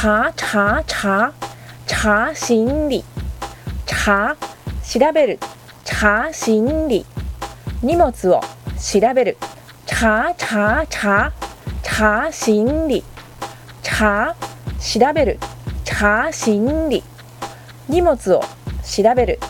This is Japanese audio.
查查查查行李查調べる。查行李荷物を調べる。查查查查行李查調べる。查行李荷物を調べる。